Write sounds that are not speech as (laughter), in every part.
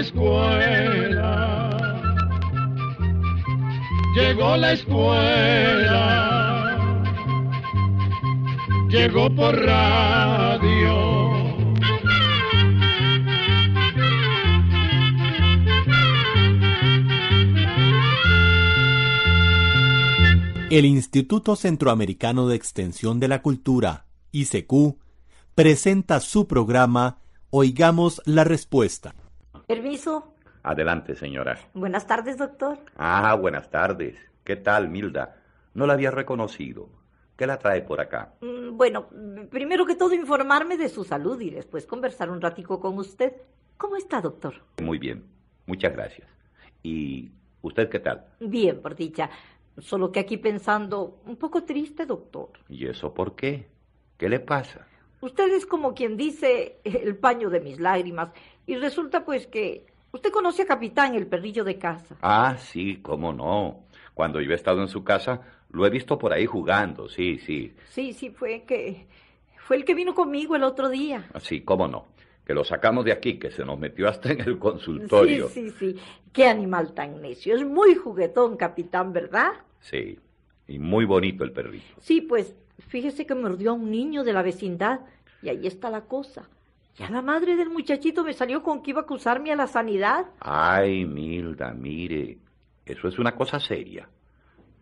Escuela, llegó la escuela, llegó por radio. El Instituto Centroamericano de Extensión de la Cultura, ICQ, presenta su programa Oigamos la Respuesta. Permiso. Adelante, señora. Buenas tardes, doctor. Ah, buenas tardes. ¿Qué tal, Milda? No la había reconocido. ¿Qué la trae por acá? Mm, Bueno, primero que todo informarme de su salud y después conversar un ratico con usted. ¿Cómo está, doctor? Muy bien. Muchas gracias. ¿Y usted qué tal? Bien, por dicha. Solo que aquí pensando, un poco triste, doctor. ¿Y eso por qué? ¿Qué le pasa? Usted es como quien dice el paño de mis lágrimas. Y resulta pues que usted conoce a Capitán, el perrillo de casa. Ah, sí, cómo no. Cuando yo he estado en su casa, lo he visto por ahí jugando, sí, sí. Sí, sí, fue que... Fue el que vino conmigo el otro día. Así, cómo no. Que lo sacamos de aquí, que se nos metió hasta en el consultorio. Sí, sí, sí. Qué animal tan necio. Es muy juguetón, capitán, ¿verdad? Sí. Y muy bonito el perrito. Sí, pues fíjese que mordió a un niño de la vecindad y ahí está la cosa. Ya la madre del muchachito me salió con que iba a acusarme a la sanidad. Ay, Milda, mire, eso es una cosa seria.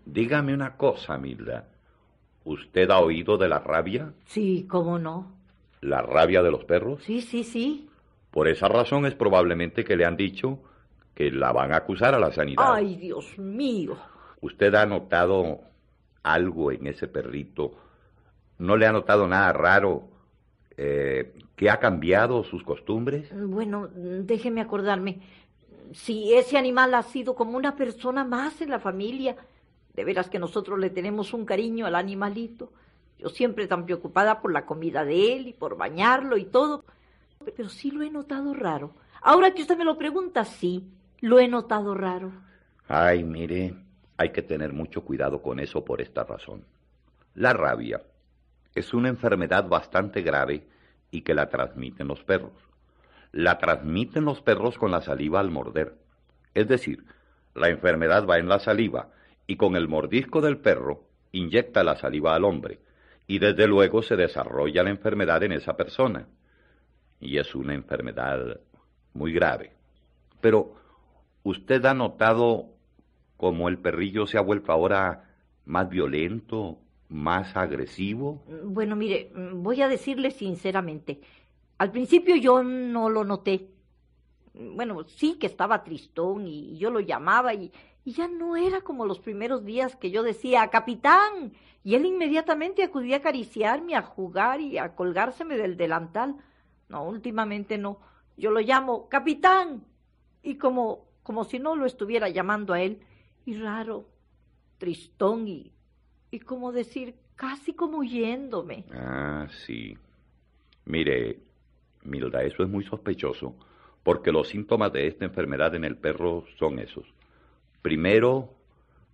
Dígame una cosa, Milda. ¿Usted ha oído de la rabia? Sí, cómo no. ¿La rabia de los perros? Sí, sí, sí. Por esa razón es probablemente que le han dicho que la van a acusar a la sanidad. Ay, Dios mío. ¿Usted ha notado algo en ese perrito? ¿No le ha notado nada raro? Eh, ¿Que ha cambiado sus costumbres? Bueno, déjeme acordarme. Si ese animal ha sido como una persona más en la familia, de veras que nosotros le tenemos un cariño al animalito. Yo siempre tan preocupada por la comida de él y por bañarlo y todo. Pero sí lo he notado raro. Ahora que usted me lo pregunta, sí, lo he notado raro. Ay, mire, hay que tener mucho cuidado con eso por esta razón. La rabia es una enfermedad bastante grave y que la transmiten los perros. La transmiten los perros con la saliva al morder. Es decir, la enfermedad va en la saliva y con el mordisco del perro inyecta la saliva al hombre y desde luego se desarrolla la enfermedad en esa persona. Y es una enfermedad muy grave. Pero, ¿usted ha notado cómo el perrillo se ha vuelto ahora más violento, más agresivo? Bueno, mire, voy a decirle sinceramente. Al principio yo no lo noté. Bueno, sí que estaba tristón y yo lo llamaba y, y ya no era como los primeros días que yo decía, capitán, y él inmediatamente acudía a acariciarme, a jugar y a colgárseme del delantal. No, últimamente no. Yo lo llamo, capitán, y como, como si no lo estuviera llamando a él, y raro, tristón y, y como decir, casi como huyéndome. Ah, sí. Mire, Milda, eso es muy sospechoso, porque los síntomas de esta enfermedad en el perro son esos. Primero,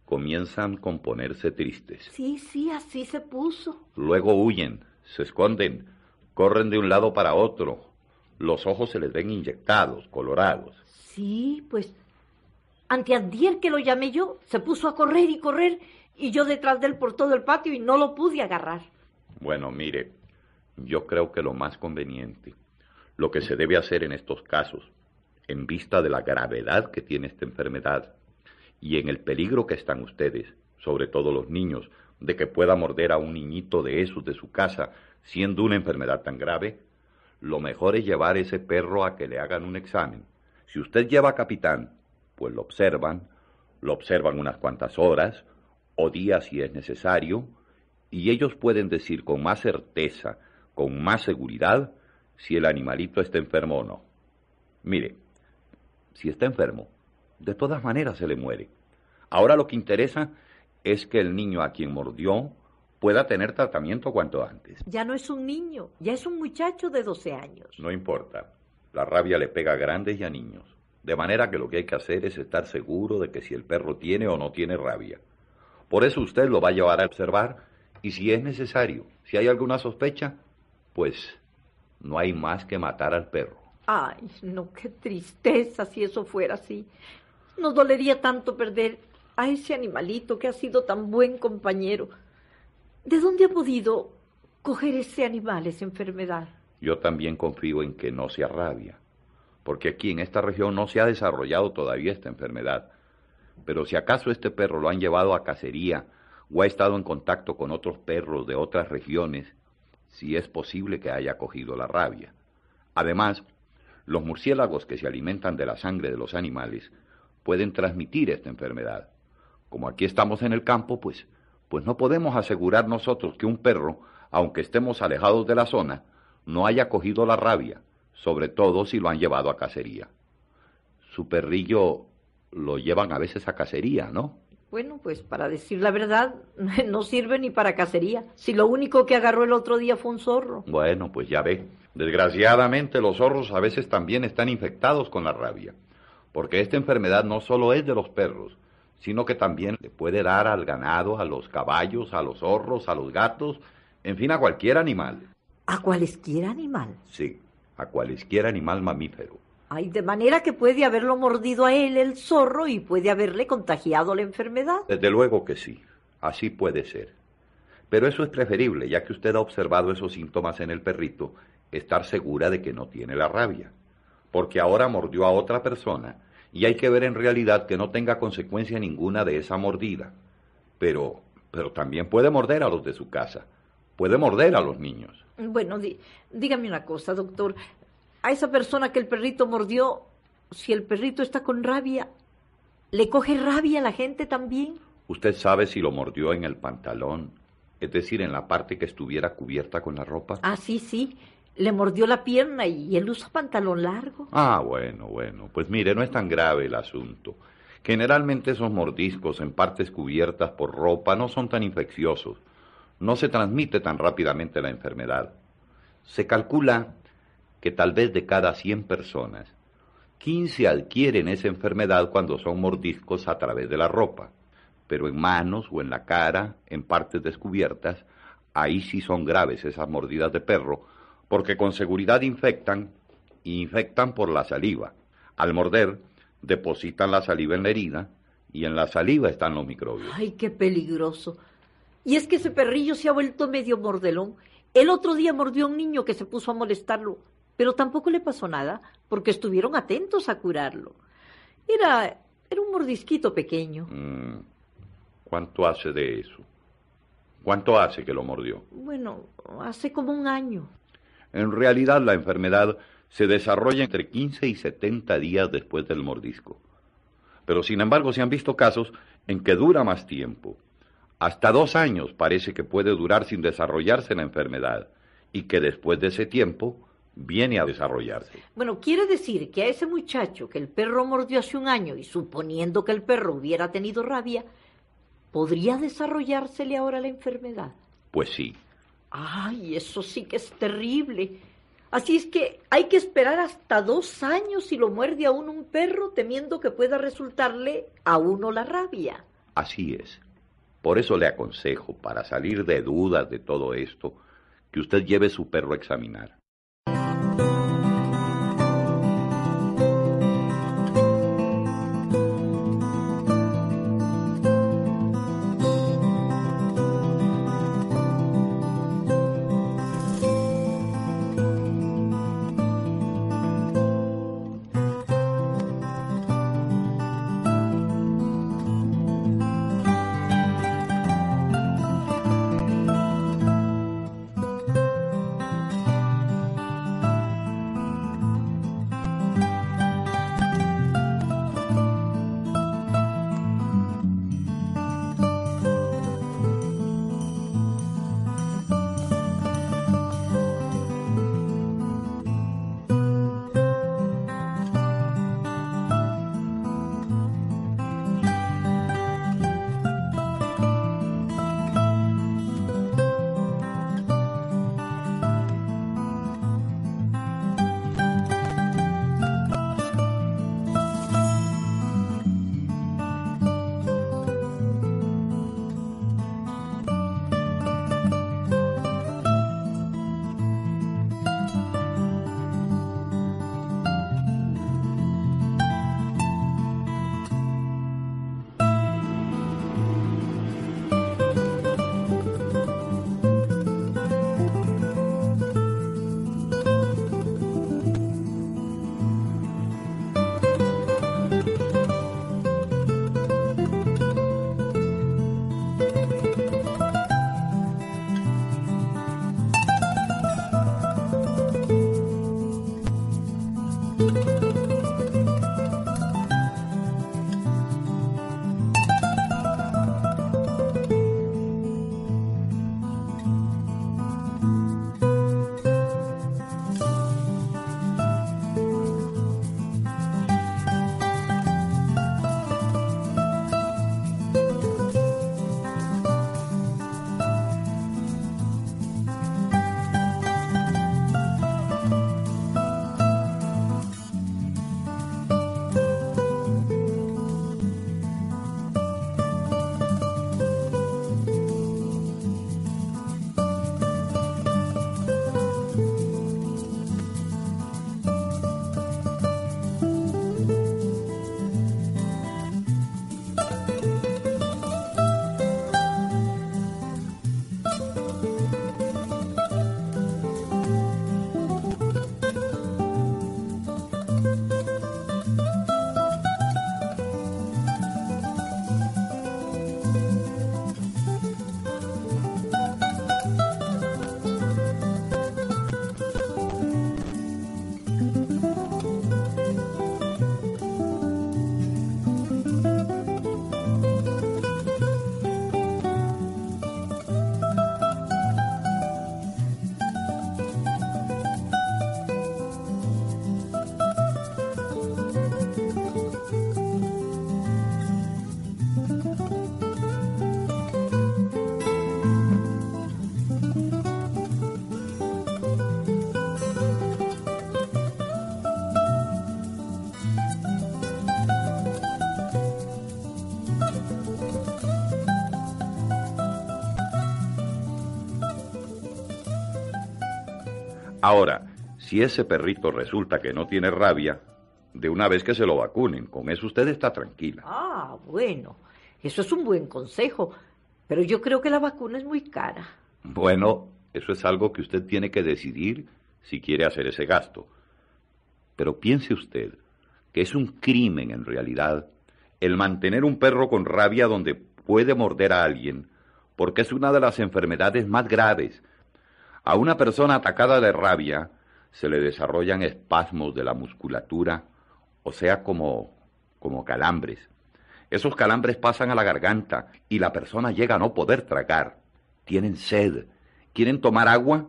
comienzan con ponerse tristes. Sí, sí, así se puso. Luego huyen, se esconden, corren de un lado para otro. Los ojos se les ven inyectados, colorados. Sí, pues anteantier que lo llamé yo, se puso a correr y correr y yo detrás de él por todo el patio y no lo pude agarrar. Bueno, mire, yo creo que lo más conveniente, lo que se debe hacer en estos casos, en vista de la gravedad que tiene esta enfermedad y en el peligro que están ustedes, sobre todo los niños, de que pueda morder a un niñito de esos de su casa, siendo una enfermedad tan grave, lo mejor es llevar ese perro a que le hagan un examen. Si usted lleva a capitán, pues lo observan, lo observan unas cuantas horas o días si es necesario, y ellos pueden decir con más certeza, con más seguridad, si el animalito está enfermo o no. Mire, si está enfermo, de todas maneras se le muere. Ahora lo que interesa es que el niño a quien mordió pueda tener tratamiento cuanto antes. Ya no es un niño, ya es un muchacho de 12 años. No importa, la rabia le pega a grandes y a niños. De manera que lo que hay que hacer es estar seguro de que si el perro tiene o no tiene rabia. Por eso usted lo va a llevar a observar y si es necesario, si hay alguna sospecha, pues no hay más que matar al perro. Ay, no, qué tristeza si eso fuera así. Nos dolería tanto perder a ese animalito que ha sido tan buen compañero. ¿De dónde ha podido coger ese animal esa enfermedad? Yo también confío en que no sea rabia, porque aquí en esta región no se ha desarrollado todavía esta enfermedad. Pero si acaso este perro lo han llevado a cacería o ha estado en contacto con otros perros de otras regiones, sí es posible que haya cogido la rabia. Además, los murciélagos que se alimentan de la sangre de los animales pueden transmitir esta enfermedad. Como aquí estamos en el campo, pues, pues no podemos asegurar nosotros que un perro, aunque estemos alejados de la zona, no haya cogido la rabia, sobre todo si lo han llevado a cacería. Su perrillo lo llevan a veces a cacería, ¿no? Bueno, pues para decir la verdad, (laughs) no sirve ni para cacería. Si lo único que agarró el otro día fue un zorro. Bueno, pues ya ve. Desgraciadamente los zorros a veces también están infectados con la rabia, porque esta enfermedad no solo es de los perros, sino que también le puede dar al ganado, a los caballos, a los zorros, a los gatos, en fin, a cualquier animal. ¿A cualesquiera animal? Sí, a cualquier animal mamífero. Ay, de manera que puede haberlo mordido a él el zorro y puede haberle contagiado la enfermedad. Desde luego que sí, así puede ser. Pero eso es preferible, ya que usted ha observado esos síntomas en el perrito, estar segura de que no tiene la rabia. Porque ahora mordió a otra persona y hay que ver en realidad que no tenga consecuencia ninguna de esa mordida. Pero, pero también puede morder a los de su casa. Puede morder a los niños. Bueno, dígame una cosa, doctor a esa persona que el perrito mordió, si el perrito está con rabia, ¿le coge rabia a la gente también? ¿Usted sabe si lo mordió en el pantalón? Es decir, en la parte que estuviera cubierta con la ropa. Ah, sí, sí. Le mordió la pierna y él usa pantalón largo. Ah, bueno, bueno. Pues mire, no es tan grave el asunto. Generalmente esos mordiscos en partes cubiertas por ropa no son tan infecciosos. No se transmite tan rápidamente la enfermedad. Se calcula que tal vez de cada 100 personas, 15 adquieren esa enfermedad cuando son mordiscos a través de la ropa, pero en manos o en la cara, en partes descubiertas, ahí sí son graves esas mordidas de perro, porque con seguridad infectan y infectan por la saliva. Al morder, depositan la saliva en la herida y en la saliva están los microbios. Ay, qué peligroso. Y es que ese perrillo se ha vuelto medio mordelón. El otro día mordió a un niño que se puso a molestarlo pero tampoco le pasó nada porque estuvieron atentos a curarlo. Era, era un mordisquito pequeño. Mm. ¿Cuánto hace de eso? ¿Cuánto hace que lo mordió? Bueno, hace como un año. En realidad la enfermedad se desarrolla entre 15 y 70 días después del mordisco. Pero sin embargo se han visto casos en que dura más tiempo. Hasta dos años parece que puede durar sin desarrollarse la enfermedad y que después de ese tiempo viene a desarrollarse. Bueno, quiere decir que a ese muchacho que el perro mordió hace un año y suponiendo que el perro hubiera tenido rabia, ¿podría desarrollársele ahora la enfermedad? Pues sí. Ay, eso sí que es terrible. Así es que hay que esperar hasta dos años si lo muerde a uno un perro temiendo que pueda resultarle a uno la rabia. Así es. Por eso le aconsejo, para salir de dudas de todo esto, que usted lleve su perro a examinar. Thank you. Ahora, si ese perrito resulta que no tiene rabia, de una vez que se lo vacunen, con eso usted está tranquila. Ah, bueno, eso es un buen consejo, pero yo creo que la vacuna es muy cara. Bueno, eso es algo que usted tiene que decidir si quiere hacer ese gasto. Pero piense usted que es un crimen en realidad el mantener un perro con rabia donde puede morder a alguien, porque es una de las enfermedades más graves a una persona atacada de rabia se le desarrollan espasmos de la musculatura, o sea, como, como calambres. Esos calambres pasan a la garganta y la persona llega a no poder tragar. Tienen sed, quieren tomar agua,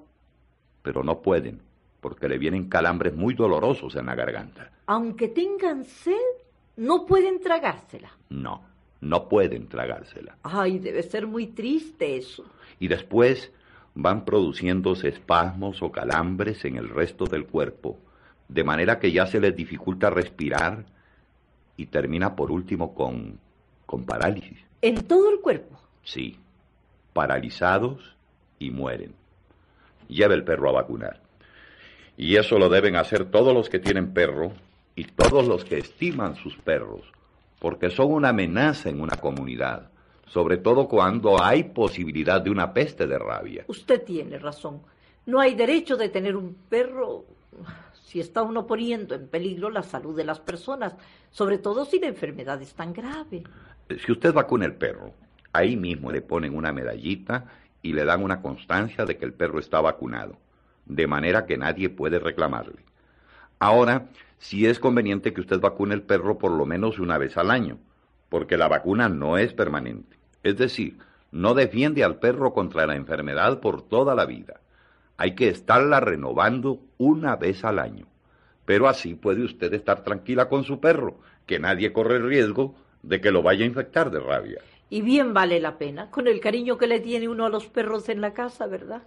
pero no pueden, porque le vienen calambres muy dolorosos en la garganta. Aunque tengan sed, no pueden tragársela. No, no pueden tragársela. Ay, debe ser muy triste eso. Y después van produciéndose espasmos o calambres en el resto del cuerpo, de manera que ya se les dificulta respirar y termina por último con, con parálisis. ¿En todo el cuerpo? Sí, paralizados y mueren. Lleve el perro a vacunar. Y eso lo deben hacer todos los que tienen perro y todos los que estiman sus perros, porque son una amenaza en una comunidad sobre todo cuando hay posibilidad de una peste de rabia. Usted tiene razón. No hay derecho de tener un perro si está uno poniendo en peligro la salud de las personas, sobre todo si la enfermedad es tan grave. Si usted vacuna el perro, ahí mismo le ponen una medallita y le dan una constancia de que el perro está vacunado, de manera que nadie puede reclamarle. Ahora, si es conveniente que usted vacune el perro por lo menos una vez al año, porque la vacuna no es permanente. Es decir, no defiende al perro contra la enfermedad por toda la vida. Hay que estarla renovando una vez al año. Pero así puede usted estar tranquila con su perro, que nadie corre el riesgo de que lo vaya a infectar de rabia. Y bien vale la pena, con el cariño que le tiene uno a los perros en la casa, ¿verdad?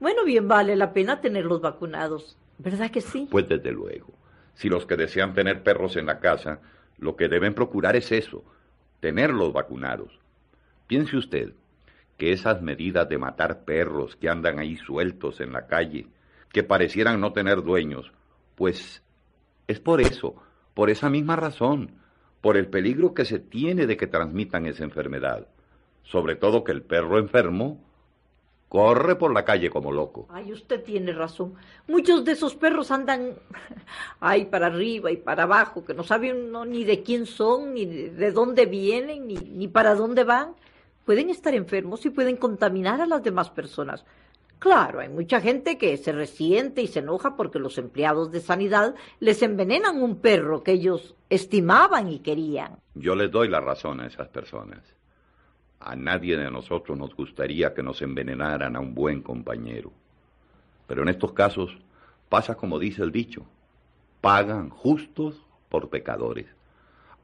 Bueno, bien vale la pena tenerlos vacunados, ¿verdad que sí? Pues desde luego. Si los que desean tener perros en la casa lo que deben procurar es eso, tenerlos vacunados. Piense usted que esas medidas de matar perros que andan ahí sueltos en la calle, que parecieran no tener dueños, pues es por eso, por esa misma razón, por el peligro que se tiene de que transmitan esa enfermedad. Sobre todo que el perro enfermo Corre por la calle como loco. Ay, usted tiene razón. Muchos de esos perros andan (laughs) ahí para arriba y para abajo, que no saben ni de quién son, ni de, dónde vienen, ni, ni para dónde van. Pueden estar enfermos y pueden contaminar a las demás personas. Claro, hay mucha gente que se resiente y se enoja porque los empleados de sanidad les envenenan un perro que ellos estimaban y querían. Yo les doy la razón a esas personas. A nadie de nosotros nos gustaría que nos envenenaran a un buen compañero. Pero en estos casos pasa como dice el dicho, pagan justos por pecadores.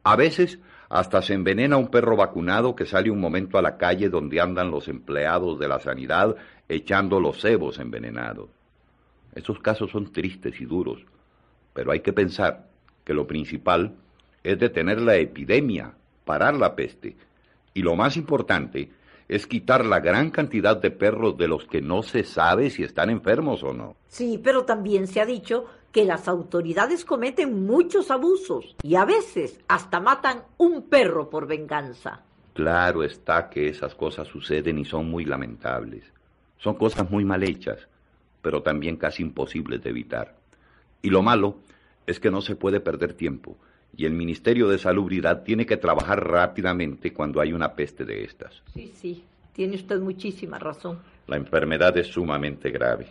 A veces hasta se envenena un perro vacunado que sale un momento a la calle donde andan los empleados de la sanidad echando los cebos envenenados. Esos casos son tristes y duros, pero hay que pensar que lo principal es detener la epidemia, parar la peste, y lo más importante es quitar la gran cantidad de perros de los que no se sabe si están enfermos o no. Sí, pero también se ha dicho que las autoridades cometen muchos abusos y a veces hasta matan un perro por venganza. Claro está que esas cosas suceden y son muy lamentables. Son cosas muy mal hechas, pero también casi imposibles de evitar. Y lo malo es que no se puede perder tiempo y el Ministerio de Salubridad tiene que trabajar rápidamente cuando hay una peste de estas. Sí, sí, tiene usted muchísima razón. La enfermedad es sumamente grave,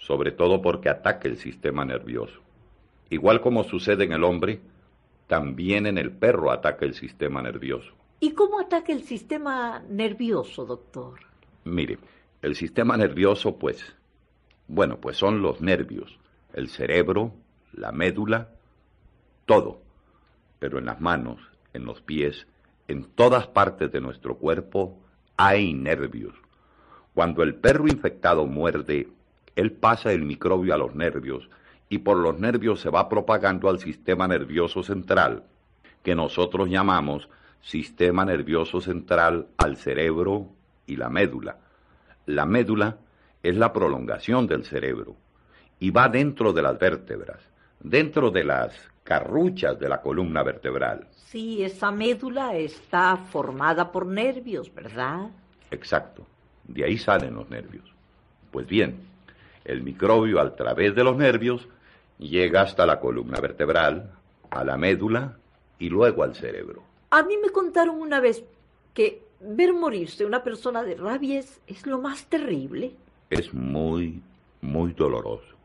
sobre todo porque ataca el sistema nervioso. Igual como sucede en el hombre, también en el perro ataca el sistema nervioso. ¿Y cómo ataca el sistema nervioso, doctor? Mire, el sistema nervioso, pues, bueno, pues son los nervios, el cerebro, la médula, todo pero en las manos, en los pies, en todas partes de nuestro cuerpo hay nervios. Cuando el perro infectado muerde, él pasa el microbio a los nervios y por los nervios se va propagando al sistema nervioso central, que nosotros llamamos sistema nervioso central al cerebro y la médula. La médula es la prolongación del cerebro y va dentro de las vértebras, dentro de las carruchas de la columna vertebral. Sí, esa médula está formada por nervios, ¿verdad? Exacto. De ahí salen los nervios. Pues bien, el microbio a través de los nervios llega hasta la columna vertebral, a la médula y luego al cerebro. A mí me contaron una vez que ver morirse una persona de rabia es lo más terrible. Es muy, muy doloroso.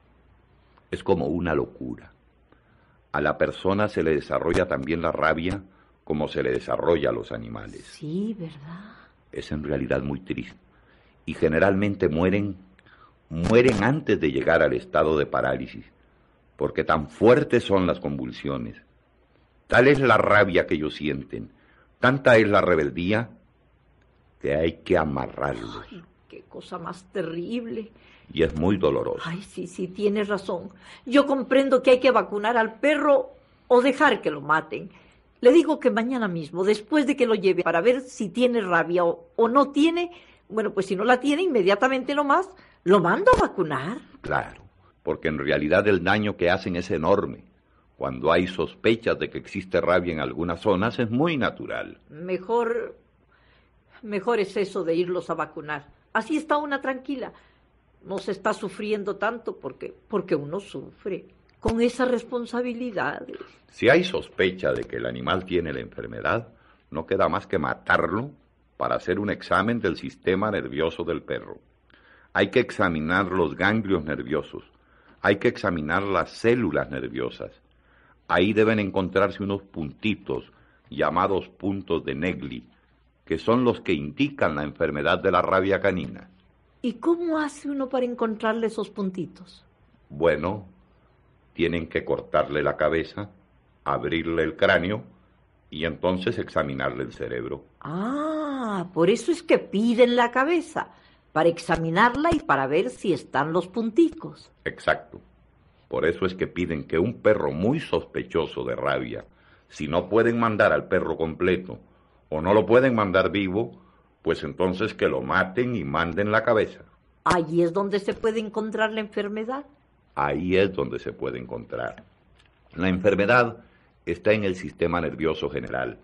Es como una locura a la persona se le desarrolla también la rabia como se le desarrolla a los animales. Sí, ¿verdad? Es en realidad muy triste. Y generalmente mueren, mueren antes de llegar al estado de parálisis, porque tan fuertes son las convulsiones. Tal es la rabia que ellos sienten, tanta es la rebeldía, que hay que amarrarlos. Ay, qué cosa más terrible y es muy doloroso. Ay, sí, sí, tienes razón. Yo comprendo que hay que vacunar al perro o dejar que lo maten. Le digo que mañana mismo, después de que lo lleve para ver si tiene rabia o, no tiene, bueno, pues si no la tiene, inmediatamente nomás lo mando a vacunar. Claro, porque en realidad el daño que hacen es enorme. Cuando hay sospechas de que existe rabia en algunas zonas es muy natural. Mejor, mejor es eso de irlos a vacunar. Así está una tranquila no se está sufriendo tanto porque, porque uno sufre con esa responsabilidad. Si hay sospecha de que el animal tiene la enfermedad, no queda más que matarlo para hacer un examen del sistema nervioso del perro. Hay que examinar los ganglios nerviosos, hay que examinar las células nerviosas. Ahí deben encontrarse unos puntitos llamados puntos de Negli, que son los que indican la enfermedad de la rabia canina. ¿Y cómo hace uno para encontrarle esos puntitos? Bueno, tienen que cortarle la cabeza, abrirle el cráneo y entonces examinarle el cerebro. Ah, por eso es que piden la cabeza, para examinarla y para ver si están los punticos. Exacto. Por eso es que piden que un perro muy sospechoso de rabia, si no pueden mandar al perro completo o no lo pueden mandar vivo, pues entonces que lo maten y manden la cabeza. Ahí es donde se puede encontrar la enfermedad. Ahí es donde se puede encontrar. La enfermedad está en el sistema nervioso general,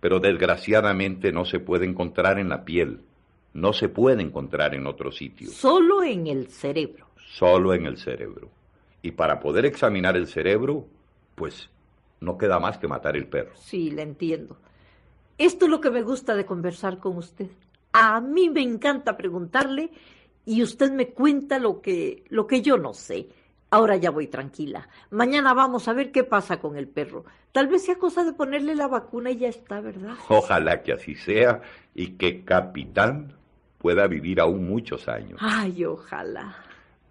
pero desgraciadamente no se puede encontrar en la piel, no se puede encontrar en otro sitio. Solo en el cerebro. Solo en el cerebro. Y para poder examinar el cerebro, pues no queda más que matar el perro. Sí, le entiendo. Esto es lo que me gusta de conversar con usted. A mí me encanta preguntarle y usted me cuenta lo que, lo que yo no sé. Ahora ya voy tranquila. Mañana vamos a ver qué pasa con el perro. Tal vez sea cosa de ponerle la vacuna y ya está, ¿verdad? Ojalá que así sea y que Capitán pueda vivir aún muchos años. Ay, ojalá.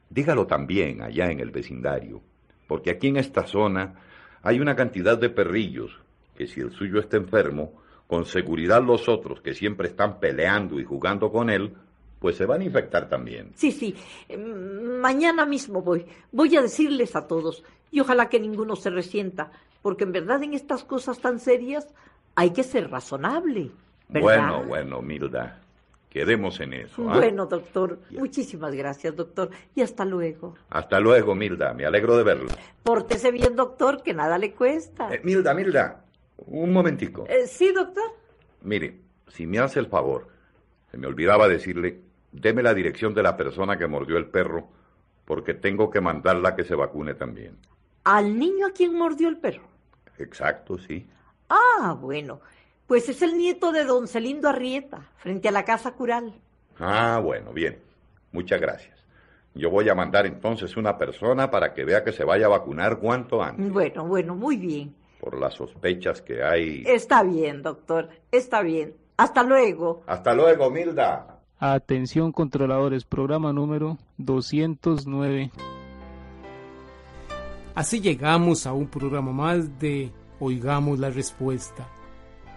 Dígalo también allá en el vecindario, porque aquí en esta zona hay una cantidad de perrillos que si el suyo está enfermo, con seguridad los otros que siempre están peleando y jugando con él, pues se van a infectar también. Sí, sí. Mm, Mañana mismo voy. Voy a decirles a todos. Y ojalá que ninguno se resienta. Porque en verdad en estas cosas tan serias hay que ser razonable. ¿verdad? Bueno, bueno, Milda, quedemos en eso. ¿ah? Bueno, doctor. Muchísimas gracias, doctor. Y hasta luego. Hasta luego, Milda, me alegro de verla. Pórtese bien, doctor, que nada le cuesta. Eh, Milda, Milda, un momentico. Eh, sí, doctor. Mire, si me hace el favor, se me olvidaba decirle, deme la dirección de la persona que mordió el perro, porque tengo que mandarla a que se vacune también. ¿Al niño a quien mordió el perro? Exacto, sí. Ah, bueno. Pues es el nieto de don Celindo Arrieta, frente a la casa cural. Ah, bueno, bien. Muchas gracias. Yo voy a mandar entonces una persona para que vea que se vaya a vacunar cuanto antes, Bueno, bueno, muy bien. por las sospechas que hay. Está bien, doctor. Está bien. Hasta luego. Hasta luego, Milda. Atención controladores, programa número 209. Así llegamos a un programa más de Oigamos la Respuesta.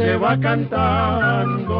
se va cantando